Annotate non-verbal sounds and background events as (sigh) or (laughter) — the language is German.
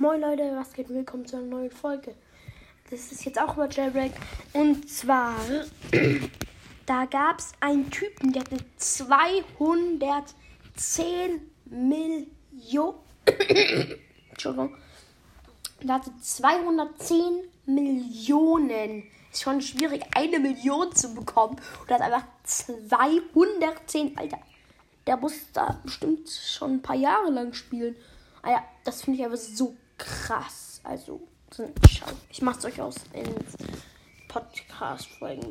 Moin Leute, was geht? Willkommen zu einer neuen Folge. Das ist jetzt auch über Jailbreak. Und zwar, (clears throat) da gab es einen Typen, der hatte 210 Millionen. (clears throat) Entschuldigung. Der hatte 210 Millionen. Ist schon schwierig, eine Million zu bekommen. Und hat einfach 210. Alter, der muss da bestimmt schon ein paar Jahre lang spielen. Ah ja, das finde ich aber so krass. Also, ich mach's euch aus in Podcast-Folgen.